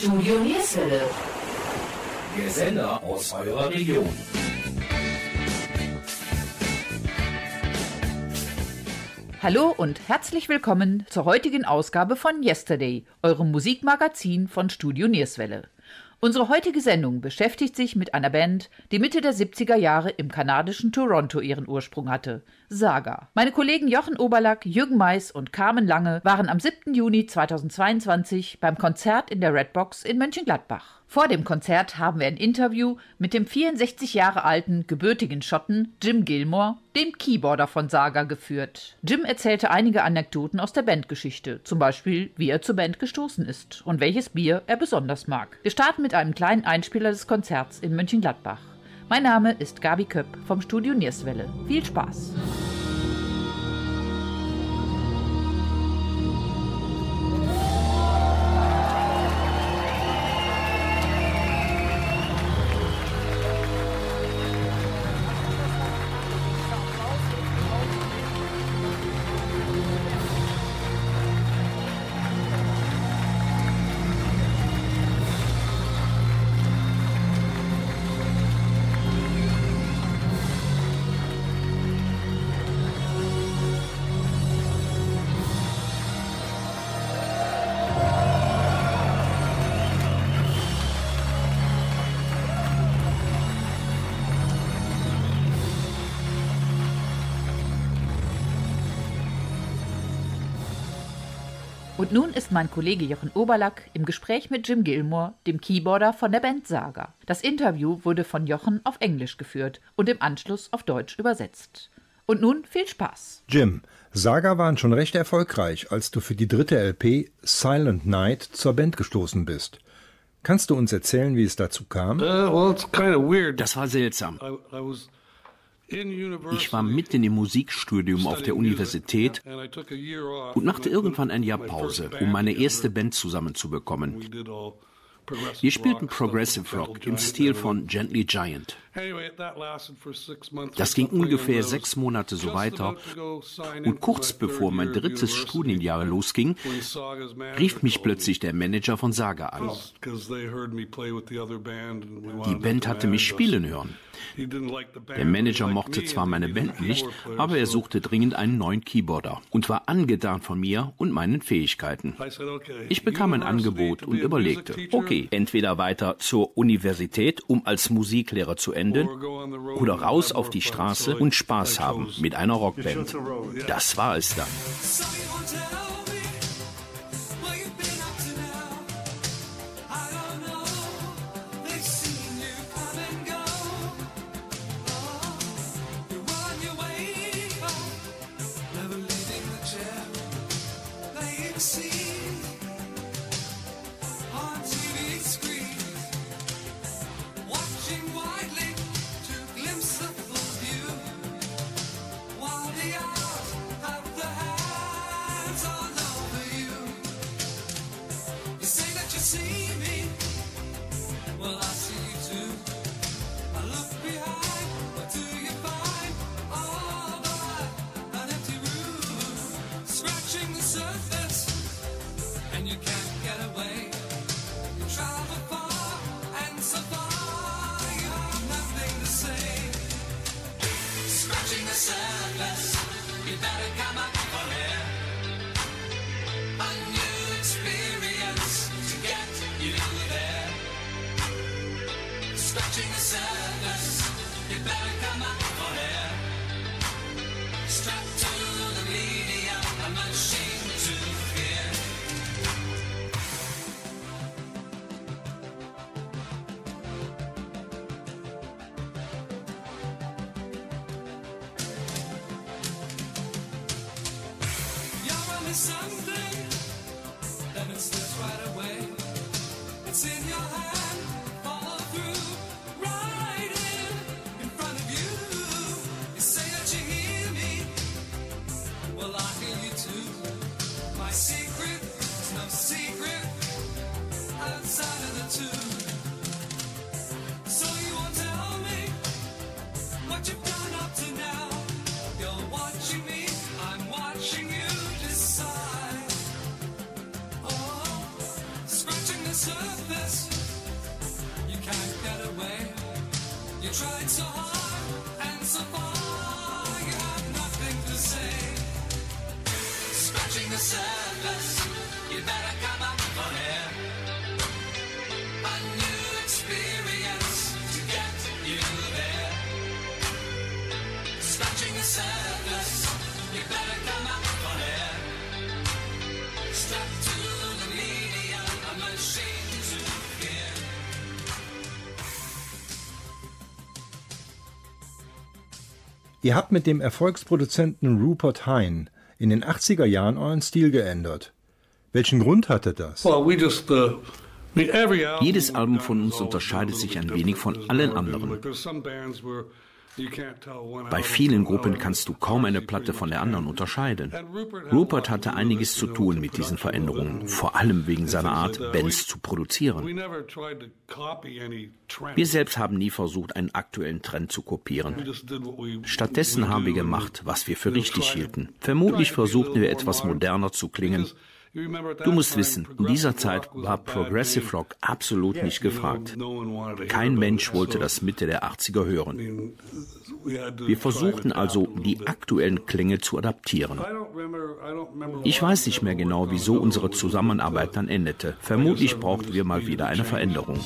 Studio Nierswelle. Der Sender aus eurer Region. Hallo und herzlich willkommen zur heutigen Ausgabe von Yesterday, eurem Musikmagazin von Studio Nierswelle. Unsere heutige Sendung beschäftigt sich mit einer Band, die Mitte der 70er Jahre im kanadischen Toronto ihren Ursprung hatte, Saga. Meine Kollegen Jochen Oberlack, Jürgen Mais und Carmen Lange waren am 7. Juni 2022 beim Konzert in der Redbox in Mönchengladbach. Vor dem Konzert haben wir ein Interview mit dem 64 Jahre alten, gebürtigen Schotten Jim Gilmore, dem Keyboarder von Saga, geführt. Jim erzählte einige Anekdoten aus der Bandgeschichte, zum Beispiel, wie er zur Band gestoßen ist und welches Bier er besonders mag. Wir starten mit einem kleinen Einspieler des Konzerts in Mönchengladbach. Mein Name ist Gabi Köpp vom Studio Nierswelle. Viel Spaß! Und nun ist mein Kollege Jochen Oberlack im Gespräch mit Jim Gilmore, dem Keyboarder von der Band Saga. Das Interview wurde von Jochen auf Englisch geführt und im Anschluss auf Deutsch übersetzt. Und nun viel Spaß. Jim, Saga waren schon recht erfolgreich, als du für die dritte LP Silent Night zur Band gestoßen bist. Kannst du uns erzählen, wie es dazu kam? Uh, well, it's kind of weird. Das war seltsam. Ich war mitten im Musikstudium auf der Universität und machte irgendwann ein Jahr Pause, um meine erste. Band zusammenzubekommen. Wir spielten Progressive Rock im Stil von Gently Giant. Das ging ungefähr sechs Monate so weiter. Und kurz bevor mein drittes Studienjahr losging, rief mich plötzlich der Manager von Saga an. Die Band hatte mich spielen hören. Der Manager mochte zwar meine Band nicht, aber er suchte dringend einen neuen Keyboarder und war angetan von mir und meinen Fähigkeiten. Ich bekam ein Angebot und überlegte, okay, entweder weiter zur Universität, um als Musiklehrer zu enden, or go on the road oder raus auf die. Straße und Spaß haben mit einer Rockband. Das war es dann. Ihr habt mit dem Erfolgsproduzenten Rupert Hine in den 80er Jahren euren Stil geändert. Welchen Grund hatte das? Well, we just, uh, Jedes Album von uns unterscheidet sich ein wenig von allen anderen. Bei vielen Gruppen kannst du kaum eine Platte von der anderen unterscheiden. Rupert hatte einiges zu tun mit diesen Veränderungen, vor allem wegen seiner Art, Bands zu produzieren. Wir selbst haben nie versucht, einen aktuellen Trend zu kopieren. Stattdessen haben wir gemacht, was wir für richtig hielten. Vermutlich versuchten wir etwas moderner zu klingen. Du musst wissen, in dieser Zeit war Progressive. Rock absolut nicht gefragt. Kein Mensch wollte das Mitte der 80er hören. Wir versuchten also, die aktuellen Klänge zu adaptieren. Ich weiß we nicht mehr genau, wieso unsere one. Zusammenarbeit dann endete. Vermutlich brauchten wir mal wieder eine Veränderung.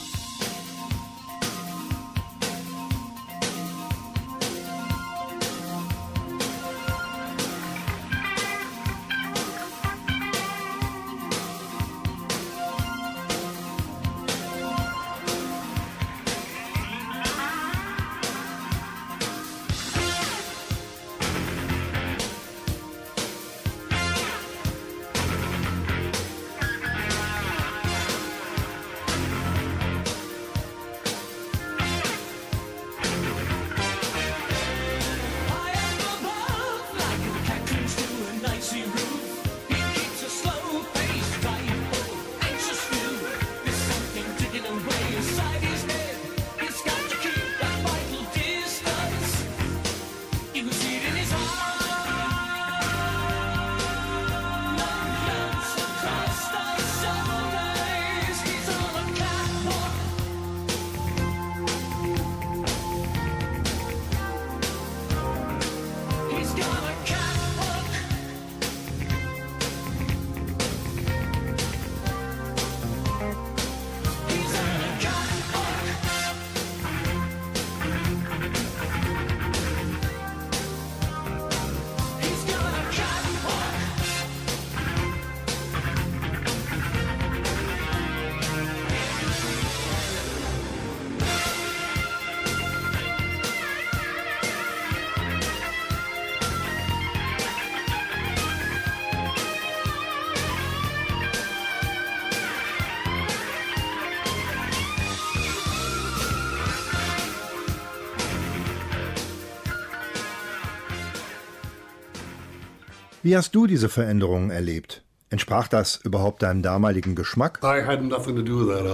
Wie hast du diese Veränderungen erlebt? Entsprach das überhaupt deinem damaligen Geschmack?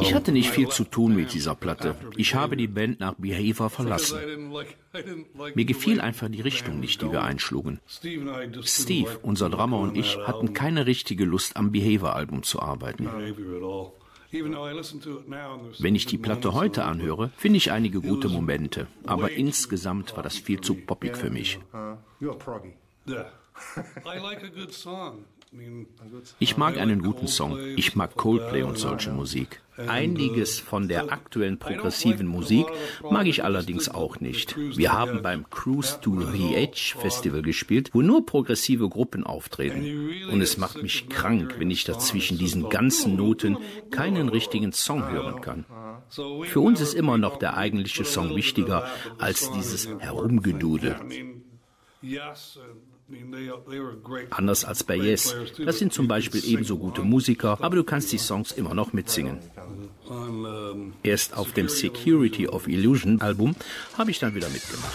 Ich hatte nicht viel zu tun mit dieser Platte. Ich habe die. Band nach Behavior verlassen. Mir gefiel einfach die Richtung nicht, die wir einschlugen. Steve, unser Drummer und ich hatten keine richtige Lust, am Behavior-Album zu arbeiten. Wenn ich die Platte heute anhöre, finde ich einige gute Momente. Aber insgesamt war das viel zu poppig für mich. Ich mag einen guten Song. Ich mag Coldplay und solche Musik. Einiges von der aktuellen progressiven Musik mag ich allerdings auch nicht. Wir haben beim Cruise to the Edge Festival gespielt, wo nur progressive Gruppen auftreten. Und es macht mich krank, wenn ich dazwischen diesen ganzen Noten keinen richtigen Song hören kann. Für uns ist immer noch der eigentliche Song wichtiger als dieses Herumgedudel. Anders als bei Yes. Das sind zum Beispiel ebenso gute Musiker, aber du kannst die Songs immer noch mitsingen. Erst auf dem Security of Illusion Album habe ich dann wieder mitgemacht.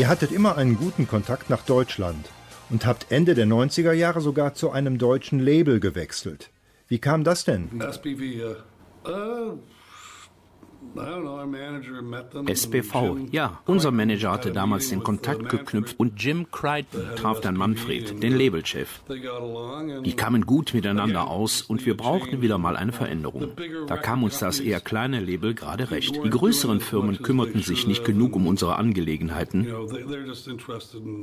Ihr hattet immer einen guten Kontakt nach Deutschland und habt Ende der 90er Jahre sogar zu einem deutschen Label gewechselt. Wie kam das denn? SPV, uh, uh, Jim ja. Unser Manager hatte damals den Kontakt geknüpft und Jim Crichton traf dann Manfred, den Labelchef. Die kamen gut miteinander aus und wir brauchten wieder mal eine Veränderung. Da kam uns das eher kleine Label gerade recht. Die größeren Firmen kümmerten sich nicht genug um unsere Angelegenheiten,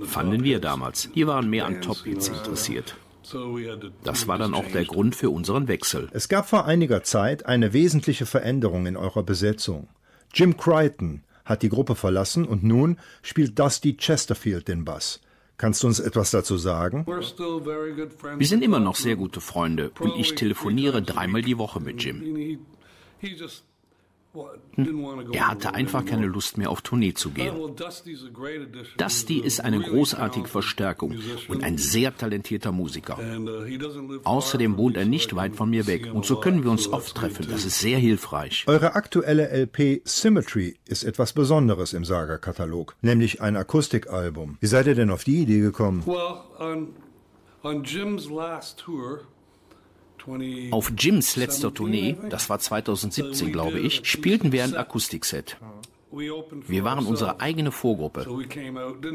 fanden wir damals. Die waren mehr an Top-Hits interessiert. So we had to- Das war dann auch der. Grund für unseren Wechsel. Es gab vor einiger Zeit eine wesentliche Veränderung in eurer Besetzung. Jim Crichton hat die Gruppe verlassen und nun spielt Dusty Chesterfield den Bass. Kannst du uns etwas dazu sagen? Wir sind immer noch sehr gute Freunde und ich telefoniere dreimal die Woche mit Jim. Go Er hatte einfach keine. Lust mehr auf Tournee zu gehen. Dusty ist eine großartige Verstärkung und ein sehr talentierter Musiker. And, uh, Außerdem wohnt er nicht weit von mir weg und so a können wir uns oft treffen. Das ist sehr hilfreich. Eure aktuelle LP Symmetry ist etwas Besonderes im Saga-Katalog, nämlich ein Akustikalbum. Wie seid ihr denn auf die Idee gekommen? Well, on on Jim's last tour, 20 Auf Jims letzter Tournee, das war 2017, glaube ich, spielten wir ein Akustikset. Wir waren unsere eigene Vorgruppe.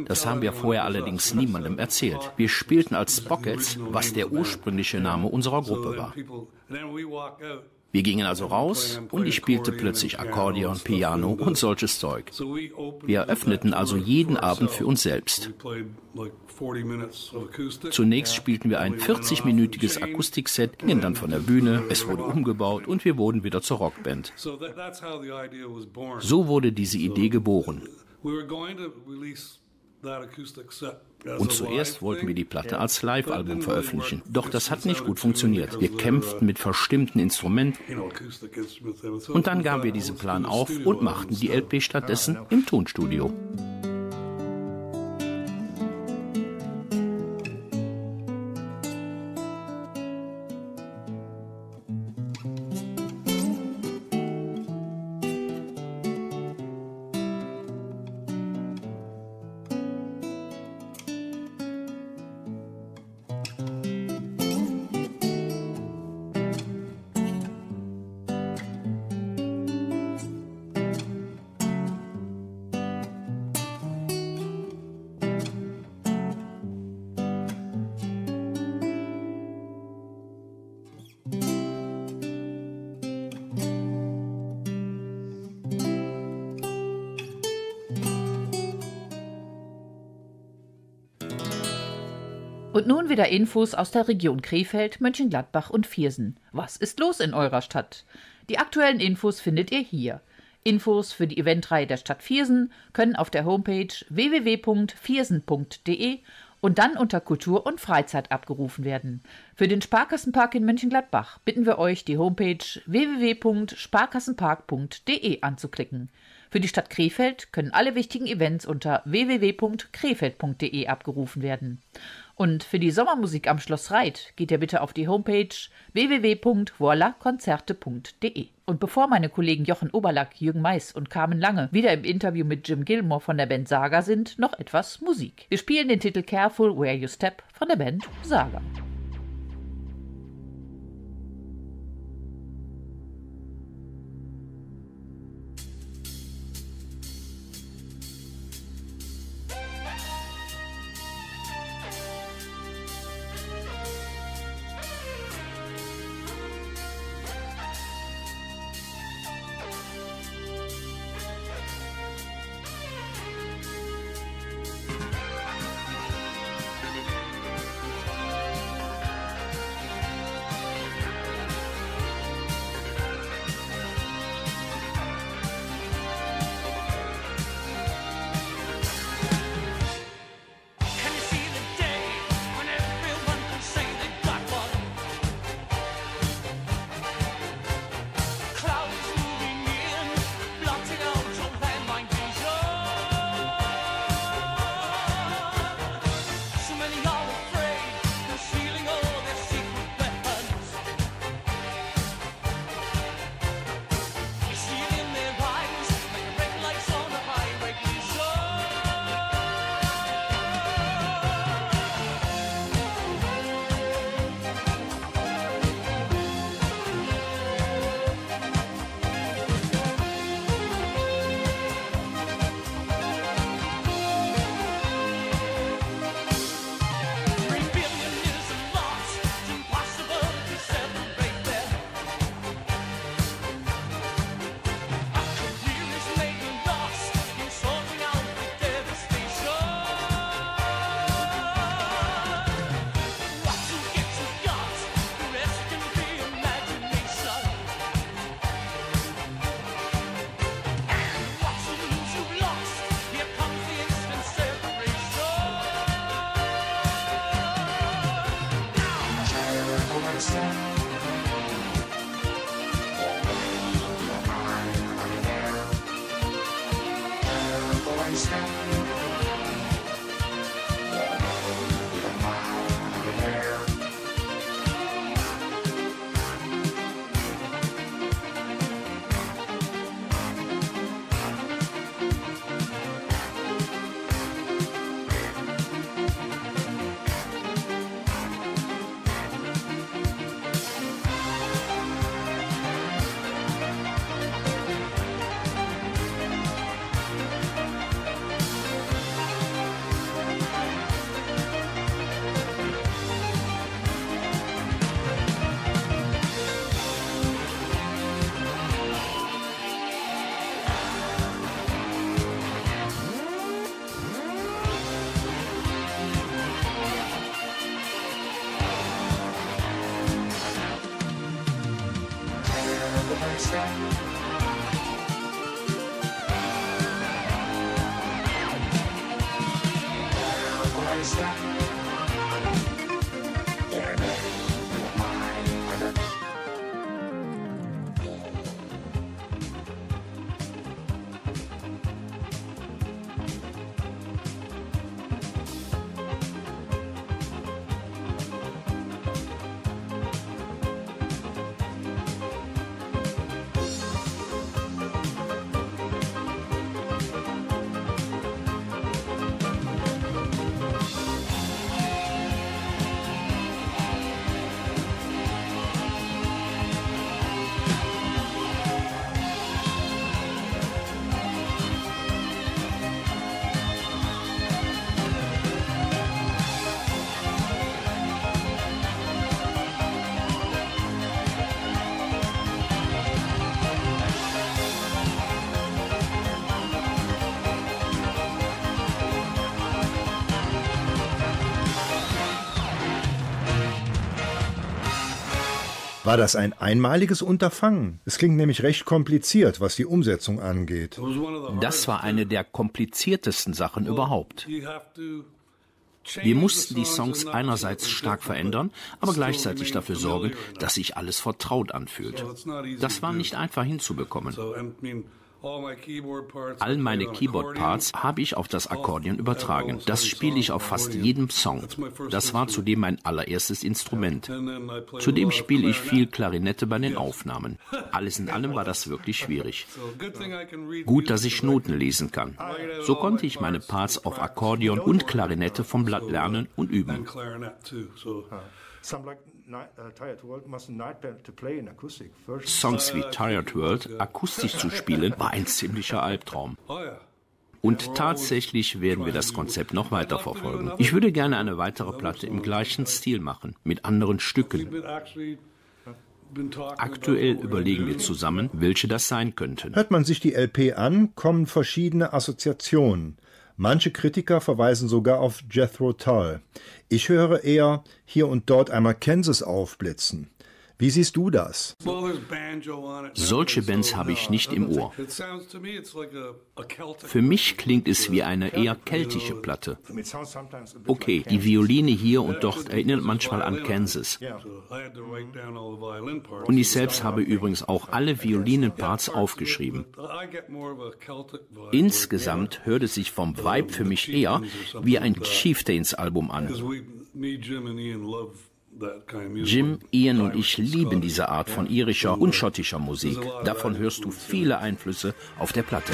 Das haben wir vorher allerdings niemandem erzählt. Wir spielten als Spockets, was der ursprüngliche Name unserer Gruppe war. Wir gingen also raus und ich spielte plötzlich Akkordeon, Piano und solches Zeug. Wir that öffneten also jeden Abend für uns selbst. We played like 40 minutes of acoustic. Zunächst spielten wir ein 40-minütiges Akustikset, gingen dann von der Bühne, es wurde umgebaut und wir wurden wieder zur Rockband. So wurde diese Idee geboren. Und zuerst wollten wir die Platte als Live-Album veröffentlichen. Doch das hat nicht gut funktioniert. Wir kämpften mit verstimmten Instrumenten und dann gaben wir diesen Plan auf und machten die LP stattdessen im Tonstudio. Wieder Infos aus der Region Krefeld, Mönchengladbach und Viersen. Was ist los in eurer Stadt? Die aktuellen Infos findet ihr hier. Infos für die Eventreihe der Stadt Viersen können auf der Homepage www.viersen.de und dann unter Kultur und Freizeit abgerufen werden. Für den Sparkassenpark in Mönchengladbach bitten wir euch, die Homepage www.sparkassenpark.de anzuklicken. Für die Stadt Krefeld können alle wichtigen Events unter www.krefeld.de abgerufen werden. Und für die Sommermusik am Schloss Reit geht ihr bitte auf die Homepage www.voila-konzerte.de. Und bevor meine Kollegen Jochen Oberlack, Jürgen Mais und Carmen Lange wieder im Interview mit Jim Gilmore von der Band Saga sind, noch etwas Musik. Wir spielen den Titel Careful Where You Step von der Band Saga. War das ein einmaliges Unterfangen? Es klingt nämlich recht kompliziert, was die Umsetzung angeht. Das war eine der kompliziertesten Sachen überhaupt. Wir mussten die Songs einerseits stark verändern, aber gleichzeitig dafür sorgen, dass sich alles vertraut anfühlt. Das war nicht einfach hinzubekommen. All my keyboard parts. All I meine Keyboard-Parts habe ich auf das Akkordeon übertragen. Das spiele ich auf fast jedem Song. Das war zudem mein allererstes Instrument. Zudem spiele ich viel. Klarinette bei den Aufnahmen. Alles in allem war das wirklich schwierig. So good thing I can read Gut, dass ich Noten lesen kann. So konnte ich meine Parts auf Akkordeon und Klarinette vom Blatt lernen und And üben. Version. Songs wie Tired World akustisch zu spielen, war ein ziemlicher Albtraum. oh. Und tatsächlich werden wir das Konzept noch weiter verfolgen. Ich würde gerne eine weitere Platte im gleichen Stil machen, mit anderen Stücken. Aktuell überlegen wir zusammen, welche das sein könnten. Hört man sich die LP an, kommen verschiedene Assoziationen. Manche Kritiker verweisen sogar auf Jethro Tull. Ich höre eher hier und dort einmal Kansas aufblitzen. Wie siehst du das? Solche Bands habe ich nicht im Ohr. Für mich klingt es wie eine eher keltische Platte. Okay, die Violine hier und dort erinnert manchmal an Kansas. Und ich selbst habe übrigens auch alle Violinenparts aufgeschrieben. Insgesamt hört es sich vom Vibe für mich eher wie ein Chieftains-Album an. Jim, Ian und ich lieben diese Art von irischer und schottischer Musik. Davon hörst du viele Einflüsse auf der Platte.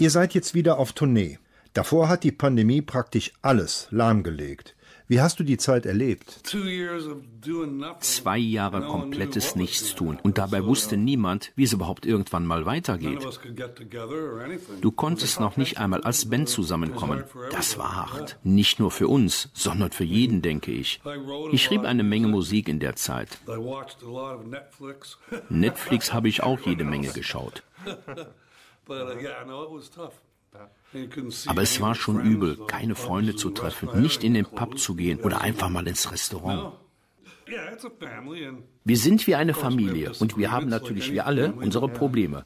Ihr seid jetzt wieder auf Tournee. Davor hat die Pandemie praktisch alles lahmgelegt. Wie hast du die Zeit erlebt? Two years of doing nothing. Zwei Jahre komplettes Nichtstun. Und dabei wusste niemand, wie es überhaupt irgendwann mal weitergeht. Du konntest noch nicht einmal als Band zusammenkommen. Das war hart. Nicht nur für uns, sondern für jeden, denke ich. Ich schrieb eine Menge Musik in der Zeit. I watched a lot of Netflix. Netflix habe ich auch jede Menge geschaut. Aber es war schon übel, keine Freunde zu treffen, nicht in den. Pub zu gehen oder einfach mal ins Restaurant. Yeah, it's a family and Wir sind wie eine Familie und wir haben natürlich wie alle unsere Probleme.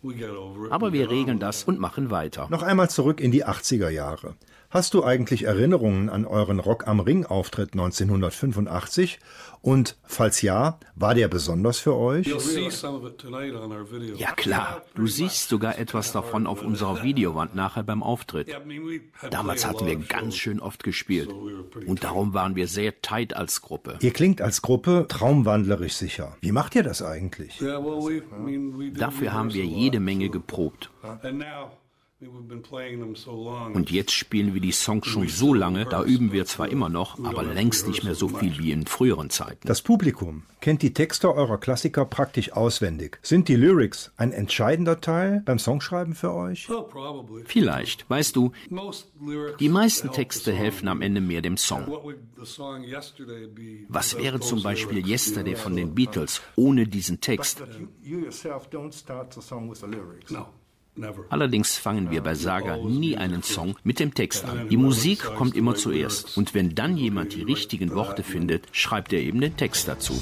Aber wir regeln das und machen weiter. Noch einmal zurück in die 80er Jahre. Hast du eigentlich Erinnerungen an euren Rock am Ring Auftritt 1985? Und falls ja, war der besonders für euch? Ja klar, du siehst sogar etwas davon auf unserer Videowand nachher beim Auftritt. Damals hatten wir ganz schön oft gespielt. Und darum waren wir sehr tight als Gruppe. Ihr klingt als Gruppe traumwandlerisch sicher. Wie macht ihr das eigentlich? Dafür haben wir jede Menge geprobt. Und jetzt spielen wir die Songs schon so lange, da üben wir zwar immer noch, aber längst nicht mehr so viel wie in früheren Zeiten. Das Publikum kennt die Texte eurer Klassiker praktisch auswendig. Sind die Lyrics ein entscheidender Teil beim Songschreiben für euch? oh, probably. Vielleicht, weißt du, die meisten Texte helfen am Ende mehr dem Song. What would the song yesterday be? Was wäre zum Beispiel? Yesterday von den Beatles ohne diesen Text? No. Allerdings fangen wir bei Saga nie einen Song mit dem Text an. Die Musik kommt immer zuerst. Und wenn dann jemand die richtigen Worte findet, schreibt er eben den Text dazu.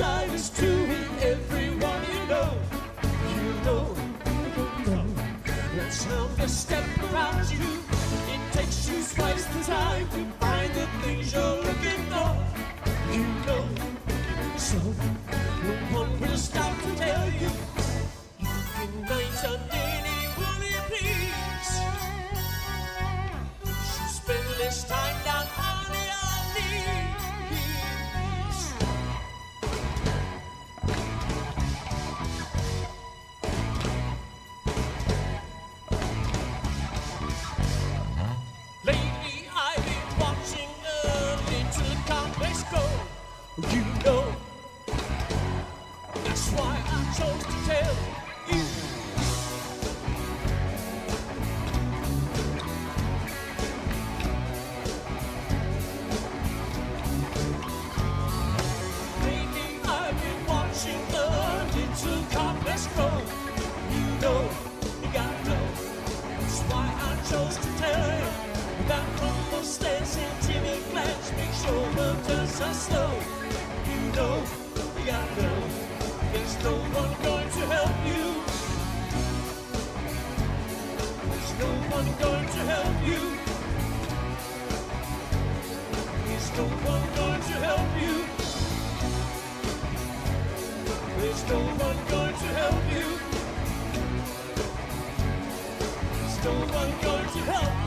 time is too help.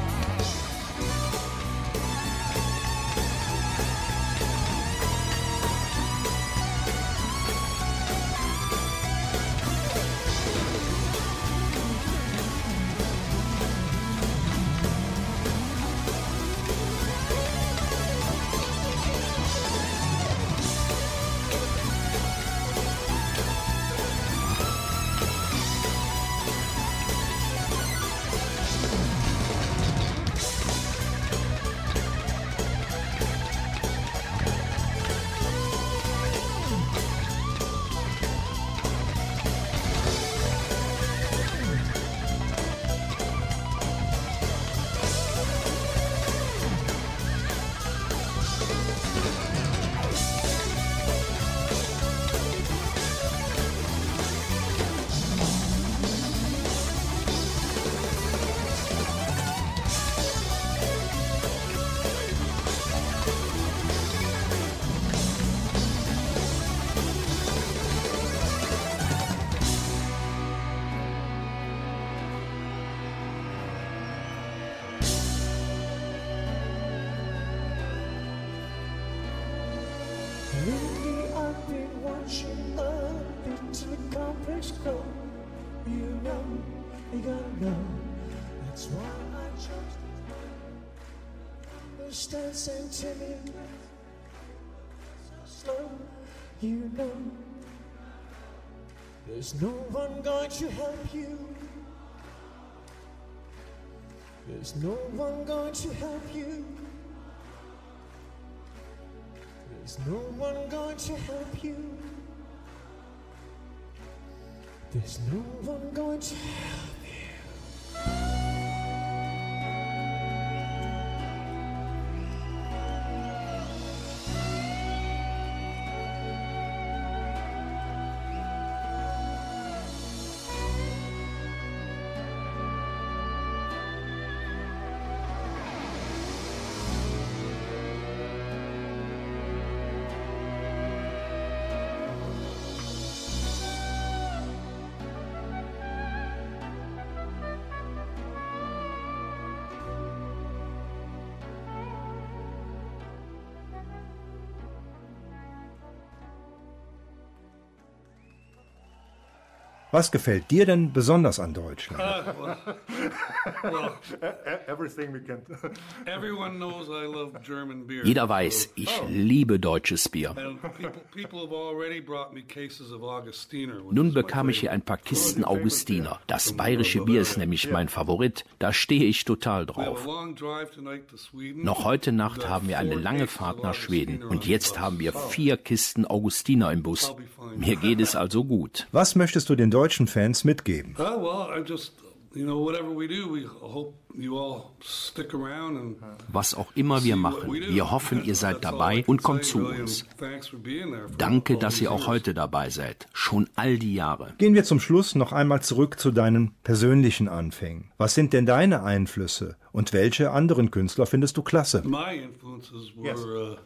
You know. There's no one going to help you. There's no one going to help you. There's no one going to help you. There's no one going to help you. Was gefällt dir denn besonders an Deutschland? Well, Everything we can. everyone knows I love German beer. Jeder weiß, ich liebe deutsches Bier. People, people Nun bekam ich hier ein paar Kisten Augustiner. Das bayerische Bier ist nämlich mein Favorit. Da stehe ich total drauf. Noch heute Nacht haben wir eine lange Fahrt nach Schweden und jetzt haben wir vier Kisten Augustiner im Bus. Mir geht es also gut. Was möchtest du den deutschen Fans mitgeben? Well, I just, you know, whatever we do, we hope you all stick around and Was auch immer wir machen, wir hoffen, ihr seid dabei und kommt zu uns. Danke, dass ihr auch heute dabei seid. Schon all die Jahre. Gehen wir zum Schluss noch einmal zurück zu deinen persönlichen Anfängen. Was sind denn deine Einflüsse und welche anderen Künstler findest du klasse? My influences were uh,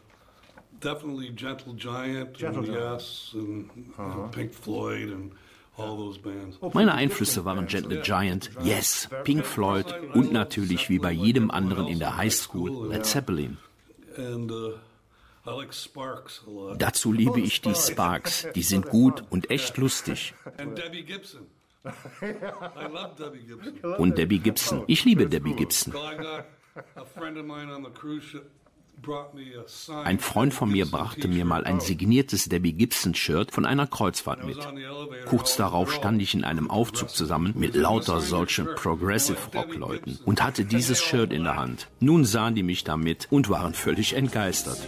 definitely Gentle Giant and Yes and uh, Pink Floyd and. Meine Einflüsse waren Gentle Giant, Yes, Pink Floyd und natürlich wie bei jedem anderen in der Highschool Led Zeppelin. Uh. Dazu liebe ich die Sparks. Die sind gut und echt lustig. Und Debbie Gibson. Ich liebe Debbie Gibson. Ein Freund von mir brachte mir mal ein signiertes Debbie Gibson Shirt von einer Kreuzfahrt mit. Kurz darauf stand ich in einem Aufzug zusammen mit lauter solchen Progressive Rock Leuten und hatte dieses Shirt in der Hand. Nun sahen die mich damit und waren völlig entgeistert.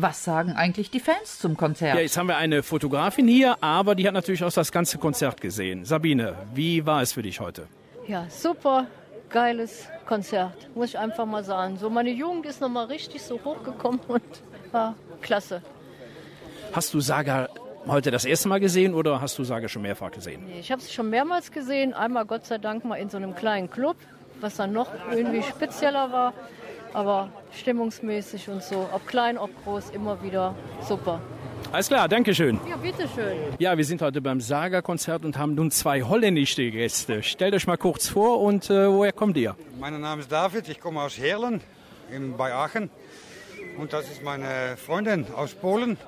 Was sagen eigentlich die Fans zum Konzert? Ja, jetzt haben wir eine Fotografin hier, aber die hat natürlich auch das ganze Konzert gesehen. Sabine, wie war es für dich heute? Ja, super geiles Konzert, muss ich einfach mal sagen. So, meine Jugend ist nochmal richtig so hochgekommen und war klasse. Hast du Saga heute das erste Mal gesehen oder hast du Saga schon mehrfach gesehen? Nee, Ich habe sie schon mehrmals gesehen. Einmal Gott sei Dank mal in so einem kleinen Club, was dann noch irgendwie spezieller war. Aber stimmungsmäßig und so, ob klein, ob groß, immer wieder super. Alles klar, danke schön. Ja, bitteschön. Ja, wir sind heute beim Saga-Konzert und haben nun zwei holländische Gäste. Stellt euch mal kurz vor und äh, woher kommt ihr? Mein Name ist David, ich komme aus Heerlen in, bei Aachen. Und das ist meine Freundin aus Polen.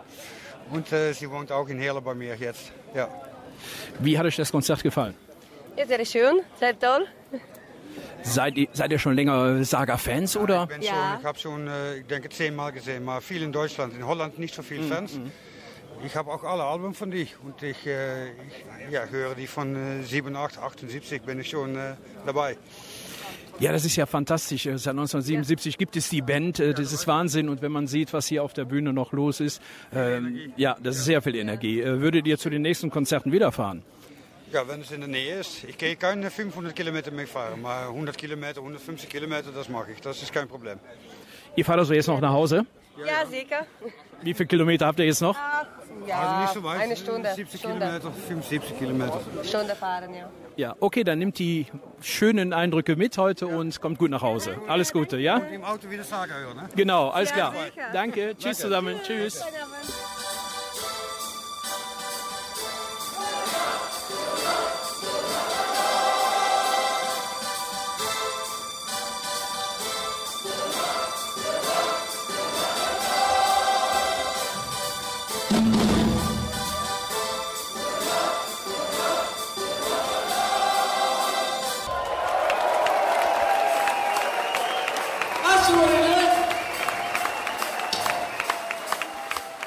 Und äh, sie wohnt auch in Heerlen bei mir jetzt. Ja. Wie hat euch das Konzert gefallen? Ja, sehr schön, sehr toll. Seid ihr, seid ihr schon länger Saga-Fans oder? Ich, bin Ja. schon, ich habe schon, äh, ich denke, zehnmal gesehen, aber viel in Deutschland. In Holland nicht so viele Fans. Ich habe auch alle Alben von dich und ich, äh, ich ja, höre die von äh, 87, 78 bin ich schon äh, dabei. Ja, das ist ja fantastisch. Seit 1977 gibt es die Band. äh, Das ist Wahnsinn. Und wenn man sieht, was hier auf der Bühne noch los ist, ähm, ja, das ist sehr viel Energie. Äh, Würdet ihr zu den nächsten Konzerten wieder fahren? Ja, wenn es in der Nähe ist. Ich gehe keine 500 Kilometer mehr fahren, aber 100 Kilometer, 150 Kilometer, das mache ich. Das ist kein Problem. Ihr fahrt also jetzt noch nach Hause? Ja, sicher. Wie viele Kilometer habt ihr jetzt noch? Ja, also nicht so weit. eine Stunde. 70 Stunde. Kilometer, 75 Kilometer. Stunde fahren, ja. Ja, okay, dann nimmt die schönen Eindrücke mit heute und kommt gut nach Hause. Alles Gute, ja? Im Auto wieder Saga hören, ne? Genau, alles klar. sicher. Danke, tschüss zusammen, tschüss.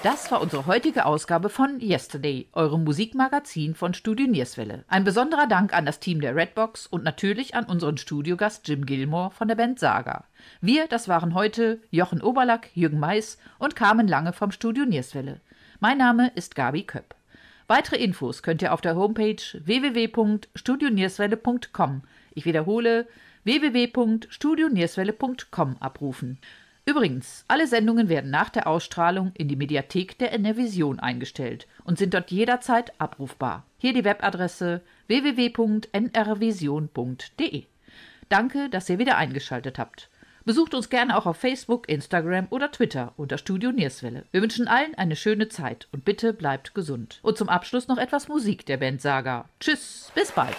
Das war unsere heutige Ausgabe von Yesterday, eurem Musikmagazin von Studio Nierswelle. Ein besonderer Dank an das Team der Redbox und natürlich an unseren Studiogast Jim Gilmore von der Band Saga. Wir, das waren heute Jochen Oberlack, Jürgen Mais und Carmen Lange vom Studio Nierswelle. Mein Name ist Gabi Köpp. Weitere Infos könnt ihr auf der Homepage www.studionierswelle.com, ich wiederhole, www.studionierswelle.com abrufen. Übrigens, alle Sendungen werden nach der Ausstrahlung in die Mediathek der NRVision eingestellt und sind dort jederzeit abrufbar. Hier die Webadresse www.nrvision.de. Danke, dass ihr wieder eingeschaltet habt. Besucht uns gerne auch auf Facebook, Instagram oder Twitter unter Studio Nierswelle. Wir wünschen allen eine schöne Zeit und bitte bleibt gesund. Und zum Abschluss noch etwas Musik der Band Saga. Tschüss, bis bald.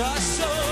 achou